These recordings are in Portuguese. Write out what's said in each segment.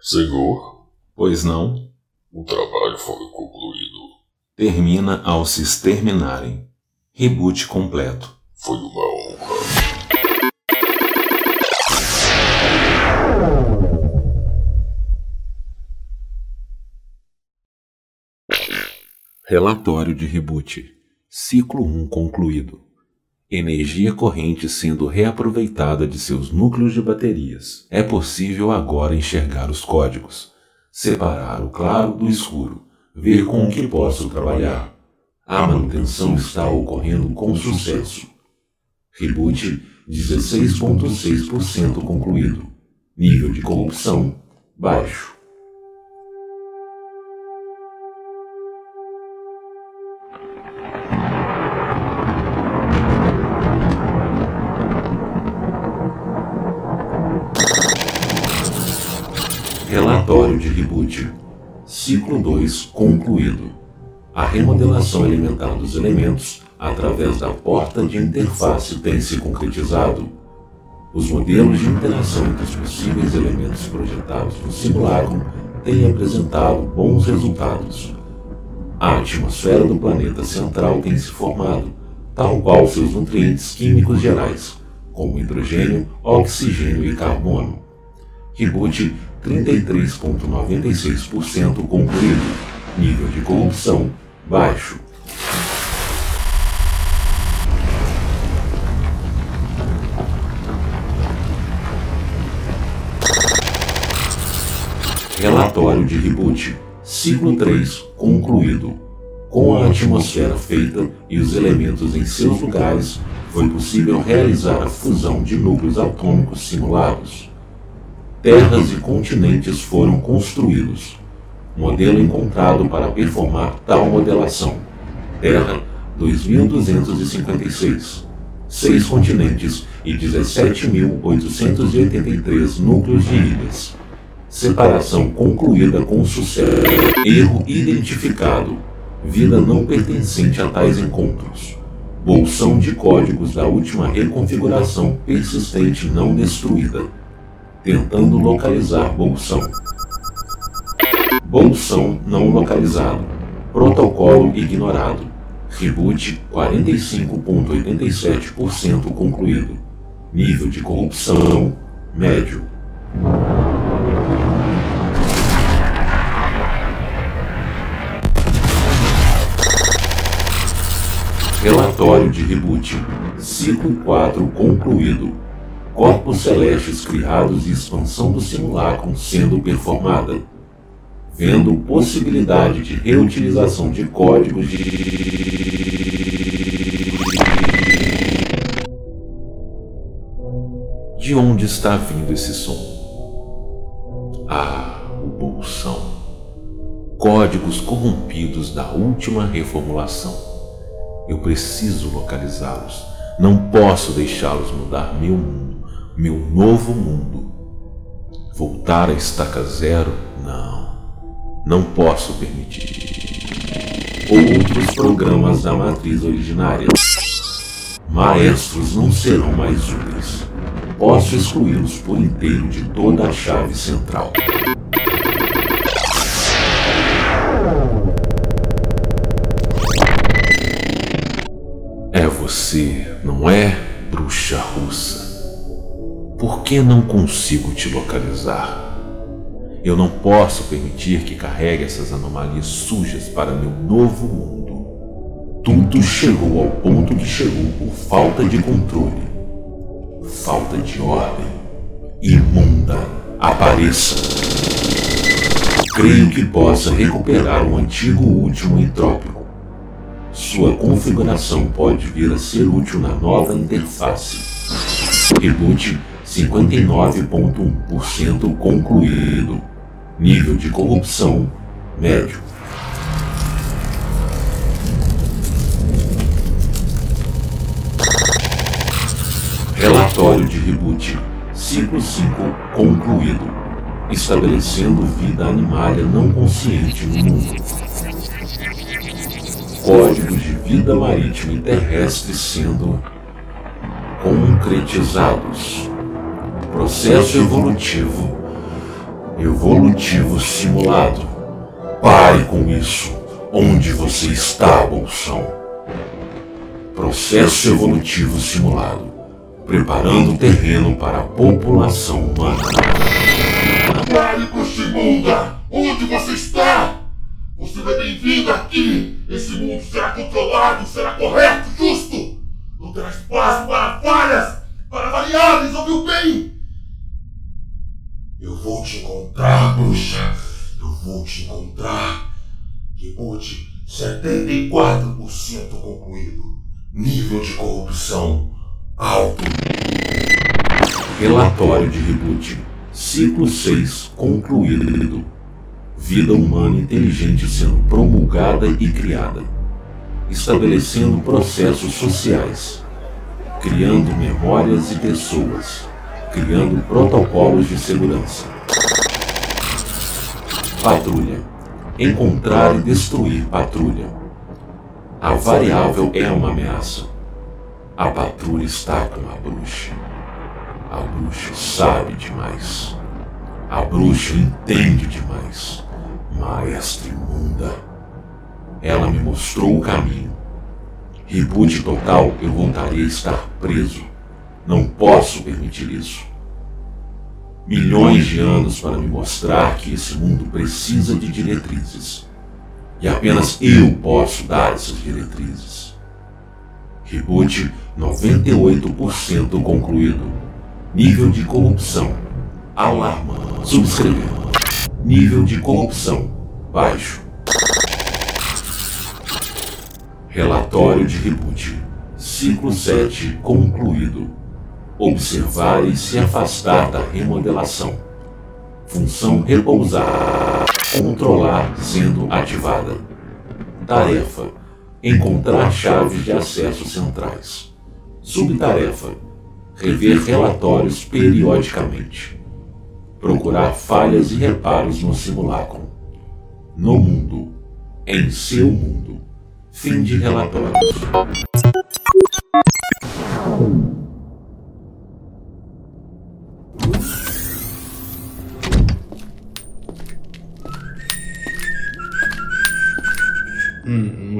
Senhor, Pois não, o trabalho foi concluído. termina ao se exterminarem. Reboot completo. Foi uma honra. Relatório de reboot. Ciclo 1 concluído. Energia corrente sendo reaproveitada de seus núcleos de baterias. É possível agora enxergar os códigos, separar o claro do escuro, ver com o que posso trabalhar. A manutenção está ocorrendo com sucesso. Reboot 16.6% concluído. Nível de corrupção baixo. Relatório de reboot. Ciclo 2 concluído. A remodelação elementar dos elementos através da porta de interface tem se concretizado. Os modelos de interação entre os possíveis elementos projetados no simulacro têm apresentado bons resultados. A atmosfera do planeta central tem se formado, tal qual seus nutrientes químicos gerais, como hidrogênio, oxigênio e carbono. Reboot 33,96% concluído. Nível de corrupção baixo. Relatório de reboot. Ciclo 3 concluído. Com a atmosfera feita e os elementos em seus lugares, foi possível realizar a fusão de núcleos atômicos simulados terras e continentes foram construídos. Modelo encontrado para performar tal modelação. Terra 2256. Seis continentes e 17.883 núcleos de ilhas. Separação concluída com sucesso. Erro identificado. Vida não pertencente a tais encontros. Bolsão de códigos da última reconfiguração persistente não destruída tentando localizar Bolsão. Bolsão não localizado. Protocolo ignorado. Reboot 45.87% concluído. Nível de corrupção médio. Relatório de reboot. Ciclo 4 concluído corpos celestes criados e expansão do simulacro sendo performada, vendo possibilidade de reutilização de códigos de. De onde está vindo esse som? Ah, o bolsão. Códigos corrompidos da última reformulação. Eu preciso localizá-los. Não posso deixá-los mudar meu mundo meu novo mundo. Voltar à estaca zero? Não. Não posso permitir. Outros programas da matriz originária. Maestros não serão mais úteis. Posso excluí-los por inteiro de toda a chave central. É você, não é, bruxa russa? Por que não consigo te localizar? Eu não posso permitir que carregue essas anomalias sujas para meu novo mundo. Tudo chegou ao ponto que chegou por falta de controle, falta de ordem. Imunda, apareça. Creio que possa recuperar o antigo último entrópico. Sua configuração pode vir a ser útil na nova interface. Reboot 59,1% concluído. Nível de corrupção médio. Relatório de reboot. Ciclo 5 concluído. Estabelecendo vida animária não consciente no mundo. Códigos de vida marítima e terrestre sendo concretizados. Processo evolutivo evolutivo simulado. Pare com isso. Onde você está, Bolsão? Processo evolutivo simulado. Preparando o terreno para a população humana. Pare, Cochimunda! Onde você está? Você não é bem-vindo aqui! Esse mundo será controlado, será correto, justo! Não terá espaço para falhas, para variáveis, ouviu bem? Vou te encontrar, bruxa! Eu vou te encontrar! Reboot 74% concluído. Nível de corrupção alto. Relatório de reboot. Ciclo 6 concluído. Vida humana inteligente sendo promulgada e criada. Estabelecendo processos sociais. Criando memórias e pessoas. Criando protocolos de segurança. Patrulha. Encontrar e destruir patrulha. A variável é uma ameaça. A patrulha está com a bruxa. A bruxa sabe demais. A bruxa entende demais. Maestra imunda. Ela me mostrou o caminho. Reboot total, eu voltaria a estar preso. Não posso permitir isso. Milhões de anos para me mostrar que esse mundo precisa de diretrizes. E apenas eu posso dar essas diretrizes. Reboot 98% concluído. Nível de corrupção. Alarma. Subscrever. Nível de corrupção. Baixo. Relatório de reboot. Ciclo 7 concluído. Observar e se afastar da remodelação. Função repousar. Controlar sendo ativada. Tarefa: Encontrar chaves de acesso centrais. Subtarefa: Rever relatórios periodicamente. Procurar falhas e reparos no simulacro. No mundo. Em seu mundo. Fim de relatórios.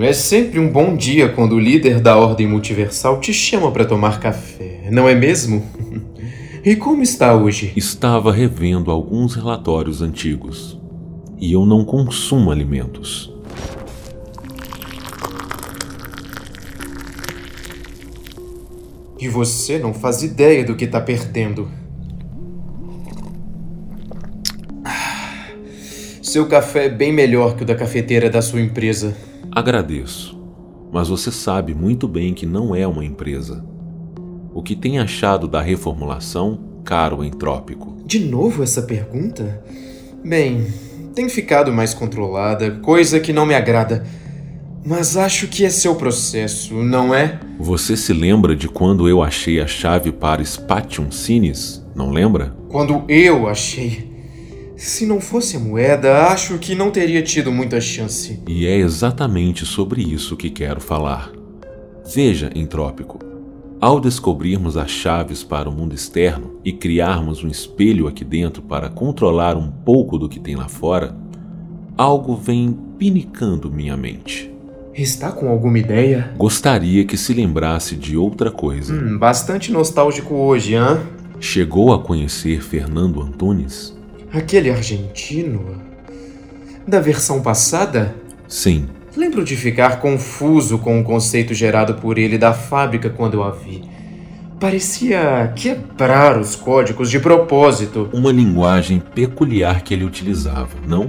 É sempre um bom dia quando o líder da Ordem Multiversal te chama para tomar café, não é mesmo? e como está hoje? Estava revendo alguns relatórios antigos. E eu não consumo alimentos. E você não faz ideia do que está perdendo. Ah, Seu café é bem melhor que o da cafeteira da sua empresa. Agradeço, mas você sabe muito bem que não é uma empresa. O que tem achado da reformulação, caro entrópico? De novo essa pergunta? Bem, tem ficado mais controlada, coisa que não me agrada. Mas acho que é seu processo, não é? Você se lembra de quando eu achei a chave para Spatium Sinis? Não lembra? Quando eu achei. Se não fosse a moeda, acho que não teria tido muita chance. E é exatamente sobre isso que quero falar. Veja, entrópico. Ao descobrirmos as chaves para o mundo externo e criarmos um espelho aqui dentro para controlar um pouco do que tem lá fora, algo vem pinicando minha mente. Está com alguma ideia? Gostaria que se lembrasse de outra coisa. Hum, bastante nostálgico hoje, hã? Chegou a conhecer Fernando Antunes? Aquele argentino? Da versão passada? Sim, Lembro de ficar confuso com o conceito gerado por ele da fábrica quando eu a vi. Parecia quebrar os códigos de propósito. uma linguagem peculiar que ele utilizava, não?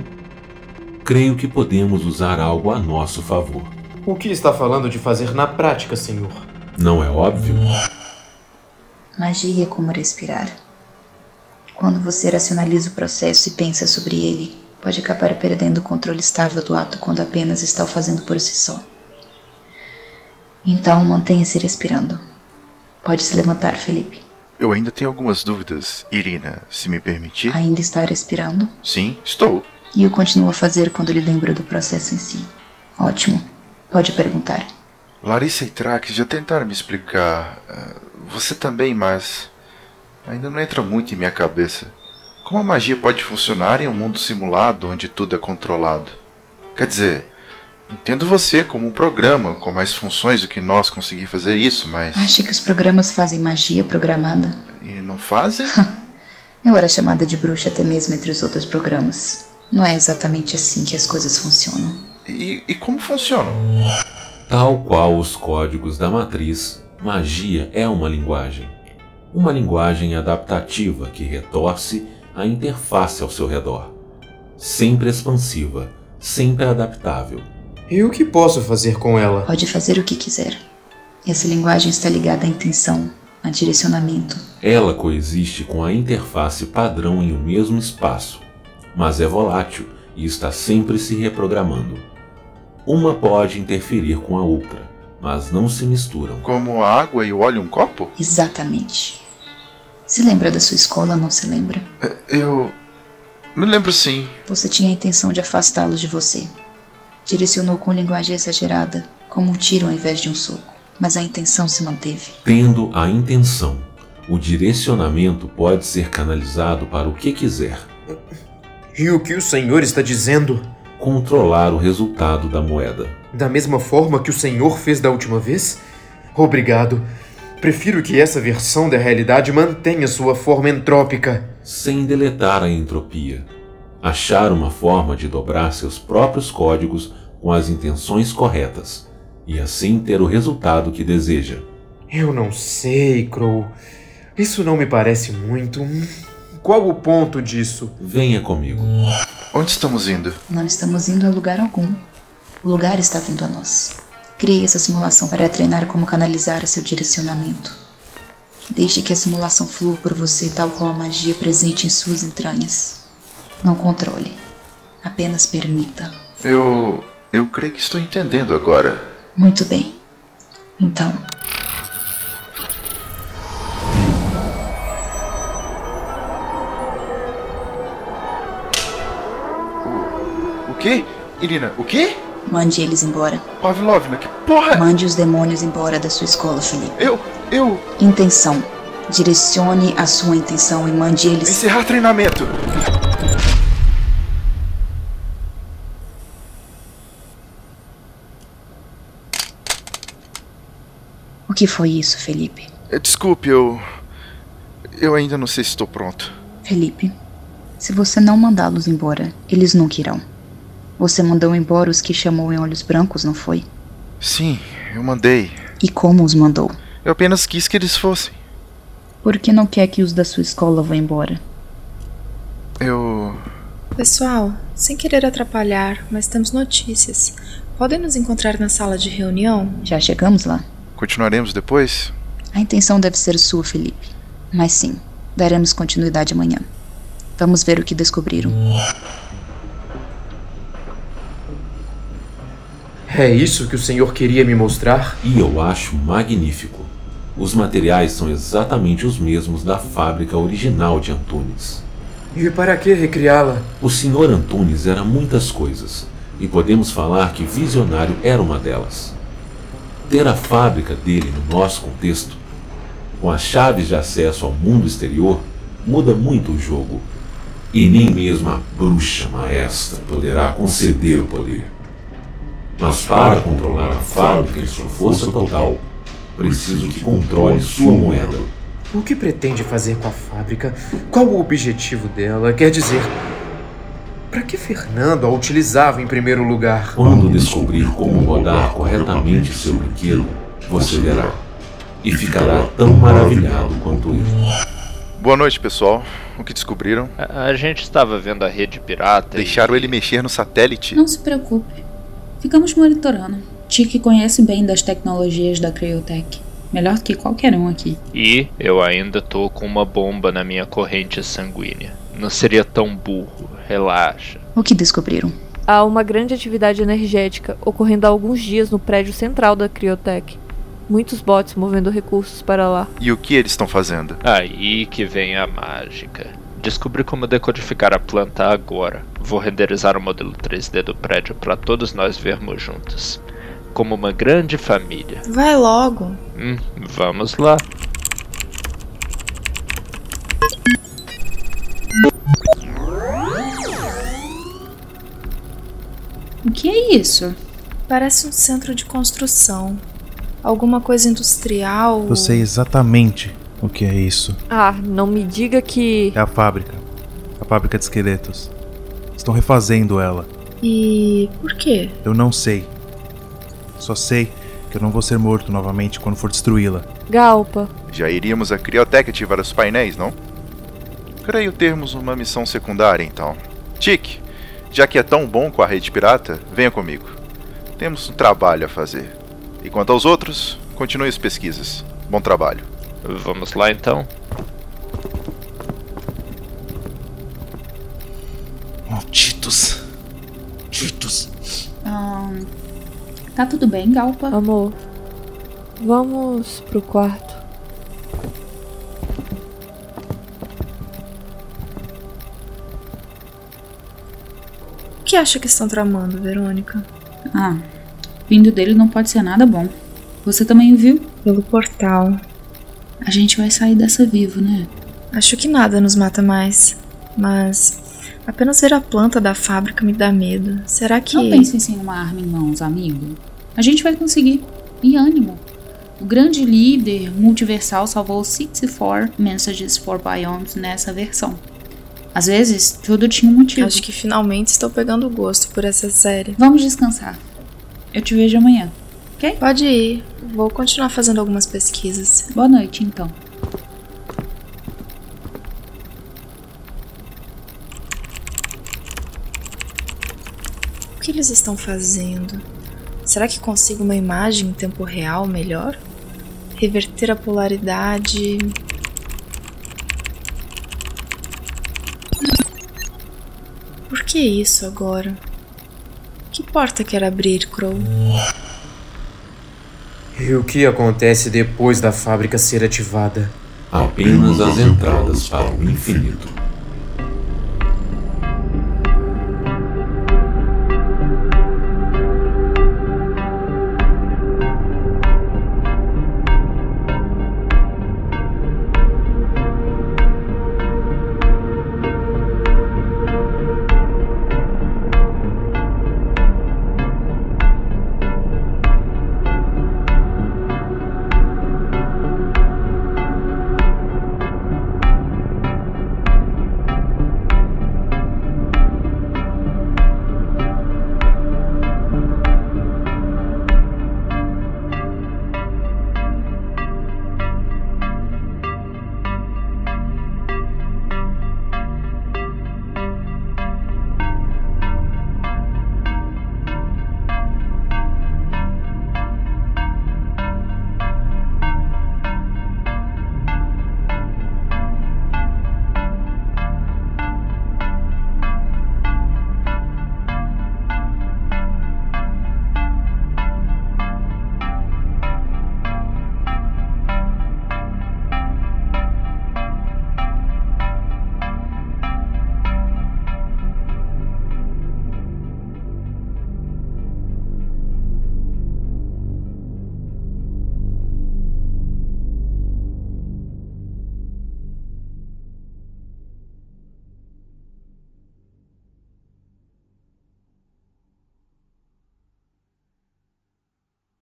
Creio que podemos usar algo a nosso favor. O que está falando de fazer na prática, senhor? Não é óbvio? Magia é como respirar. Quando você racionaliza o processo e pensa sobre ele, pode acabar perdendo o controle estável do ato quando apenas está o fazendo por si só. Então mantenha-se respirando. Pode se levantar, Felipe. Eu ainda tenho algumas dúvidas, Irina, se me permitir. Ainda está respirando? Sim, estou. E eu continuo a fazer quando lhe lembro do processo em si. Ótimo. Pode perguntar. Larissa e Trax já tentaram me explicar. ah, Você também, mas. Ainda não entra muito em minha cabeça. como a magia pode funcionar em um mundo simulado onde tudo é controlado? Quer dizer, entendo você como um programa com mais funções do que nós conseguir fazer isso, mas. Acha que os programas fazem magia programada? E não fazem? Eu era chamada de bruxa até mesmo entre os outros programas. Não é exatamente assim que as coisas funcionam. E, e como funcionam? Tal qual os códigos da matriz, magia é uma linguagem. Uma linguagem adaptativa que retorce a interface ao seu redor. Sempre expansiva, sempre adaptável. E o que posso fazer com ela? Pode fazer o que quiser. Essa linguagem está ligada à intenção, a direcionamento. Ela coexiste com a interface padrão em um mesmo espaço, mas é volátil e está sempre se reprogramando. Uma pode interferir com a outra, mas não se misturam. Como a água e o óleo em um copo? Exatamente. Se lembra da sua escola, não se lembra? Eu. Me lembro sim. Você tinha a intenção de afastá-los de você. Direcionou com linguagem exagerada, como um tiro ao invés de um soco. Mas a intenção se manteve. Tendo a intenção, o direcionamento pode ser canalizado para o que quiser. E o que o senhor está dizendo? Controlar o resultado da moeda. Da mesma forma que o senhor fez da última vez? Obrigado. Prefiro que essa versão da realidade mantenha sua forma entrópica. Sem deletar a entropia. Achar uma forma de dobrar seus próprios códigos com as intenções corretas e assim ter o resultado que deseja. Eu não sei, Crow. Isso não me parece muito. Qual o ponto disso? Venha comigo. Onde estamos indo? Não estamos indo a lugar algum. O lugar está vindo a nós. Criei essa simulação para treinar como canalizar seu direcionamento. Deixe que a simulação flua por você tal qual a magia presente em suas entranhas. Não controle. Apenas permita. Eu. Eu creio que estou entendendo agora. Muito bem. Então, O quê? Irina, o quê? Mande eles embora. Pavlovna, que porra? Mande os demônios embora da sua escola, Felipe. Eu. Eu. Intenção. Direcione a sua intenção e mande eles. Encerrar treinamento. O que foi isso, Felipe? Eh, Desculpe, eu. Eu ainda não sei se estou pronto. Felipe, se você não mandá-los embora, eles nunca irão. Você mandou embora os que chamou em olhos brancos, não foi? Sim, eu mandei. E como os mandou? Eu apenas quis que eles fossem. Por que não quer que os da sua escola vão embora? Eu. Pessoal, sem querer atrapalhar, mas temos notícias. Podem nos encontrar na sala de reunião? Já chegamos lá? Continuaremos depois? A intenção deve ser sua, Felipe. Mas sim, daremos continuidade amanhã. Vamos ver o que descobriram. É isso que o senhor queria me mostrar? E eu acho magnífico. Os materiais são exatamente os mesmos da fábrica original de Antunes. E para que recriá-la? O Sr. Antunes era muitas coisas, e podemos falar que visionário era uma delas. Ter a fábrica dele no nosso contexto, com as chaves de acesso ao mundo exterior, muda muito o jogo. E nem mesmo a bruxa maestra poderá conceder o poder. Mas para controlar a fábrica em sua força total, preciso que controle sua moeda. O que pretende fazer com a fábrica? Qual o objetivo dela? Quer dizer, para que Fernando a utilizava em primeiro lugar? Quando descobrir como rodar corretamente seu brinquedo, você verá. E ficará tão maravilhado quanto eu. Boa noite, pessoal. O que descobriram? A, a gente estava vendo a rede pirata. e- Deixaram ele mexer no satélite? Não se preocupe. Ficamos monitorando. Tiki conhece bem das tecnologias da Cryotech. Melhor do que qualquer um aqui. E eu ainda tô com uma bomba na minha corrente sanguínea. Não seria tão burro, relaxa. O que descobriram? Há uma grande atividade energética ocorrendo há alguns dias no prédio central da Criotech. Muitos bots movendo recursos para lá. E o que eles estão fazendo? Aí que vem a mágica. Descobri como decodificar a planta agora. Vou renderizar o modelo 3D do prédio para todos nós vermos juntos. Como uma grande família. Vai logo. Hum, vamos lá. O que é isso? Parece um centro de construção. Alguma coisa industrial. Eu sei exatamente o que é isso. Ah, não me diga que. É a fábrica. A fábrica de esqueletos. Estão refazendo ela. E por quê? Eu não sei. Só sei que eu não vou ser morto novamente quando for destruí-la. Galpa. Já iríamos a Criotech ativar os painéis, não? Creio termos uma missão secundária então. Tic, já que é tão bom com a rede pirata, venha comigo. Temos um trabalho a fazer. E quanto aos outros, continue as pesquisas. Bom trabalho. Vamos lá então. Malditos. Malditos. Ahn, tá tudo bem, Galpa? Amor, vamos pro quarto. O que acha que estão tramando, Verônica? Ah, vindo dele não pode ser nada bom. Você também viu? Pelo portal. A gente vai sair dessa vivo, né? Acho que nada nos mata mais. Mas apenas ver a planta da fábrica me dá medo. Será que. Não pense sem uma arma em mãos, amigo. A gente vai conseguir. E ânimo. O grande líder multiversal salvou 64 Messages for Biomes nessa versão. Às vezes, tudo tinha um motivo. Acho que finalmente estou pegando gosto por essa série. Vamos descansar. Eu te vejo amanhã. Ok? Pode ir. Vou continuar fazendo algumas pesquisas. Boa noite, então. O que eles estão fazendo? Será que consigo uma imagem em tempo real melhor? Reverter a polaridade. Por que isso agora? Que porta quer abrir, Crow? E o que acontece depois da fábrica ser ativada? Apenas as entradas para o infinito.